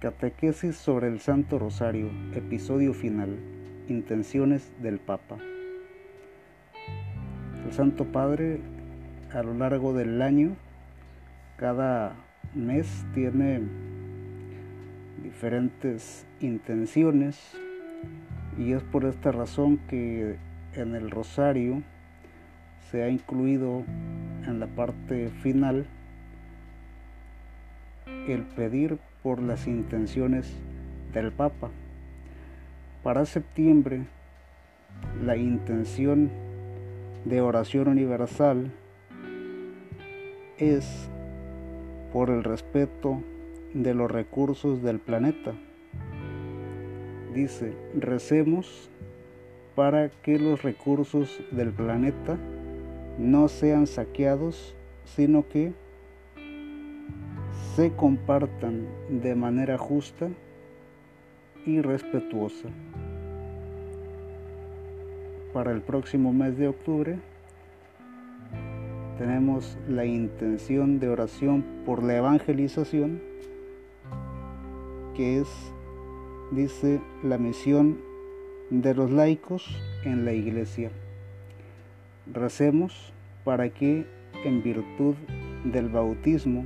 Catequesis sobre el Santo Rosario, episodio final, intenciones del Papa. El Santo Padre a lo largo del año, cada mes tiene diferentes intenciones y es por esta razón que en el rosario se ha incluido en la parte final el pedir por las intenciones del Papa. Para septiembre, la intención de oración universal es por el respeto de los recursos del planeta. Dice, recemos para que los recursos del planeta no sean saqueados, sino que se compartan de manera justa y respetuosa. Para el próximo mes de octubre tenemos la intención de oración por la evangelización, que es, dice, la misión de los laicos en la iglesia. Recemos para que en virtud del bautismo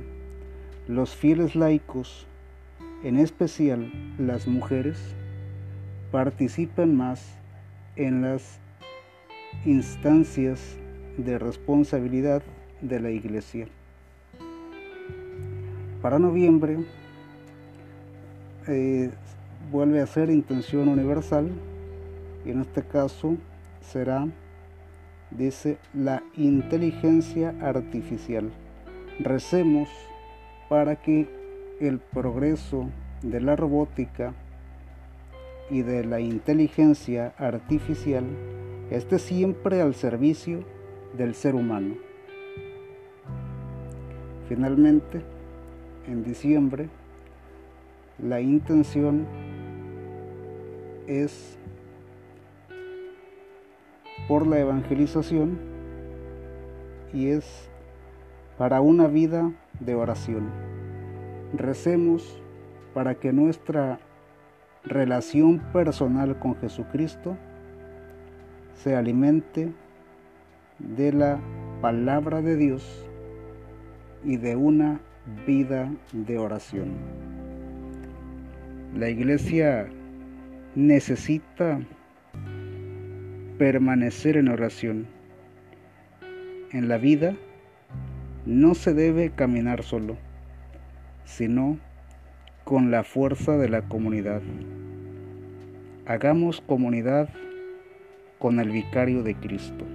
los fieles laicos, en especial las mujeres, participan más en las instancias de responsabilidad de la Iglesia. Para noviembre eh, vuelve a ser intención universal y en este caso será, dice, la inteligencia artificial. Recemos para que el progreso de la robótica y de la inteligencia artificial esté siempre al servicio del ser humano. Finalmente, en diciembre, la intención es por la evangelización y es para una vida de oración. Recemos para que nuestra relación personal con Jesucristo se alimente de la palabra de Dios y de una vida de oración. La iglesia necesita permanecer en oración. En la vida no se debe caminar solo, sino con la fuerza de la comunidad. Hagamos comunidad con el vicario de Cristo.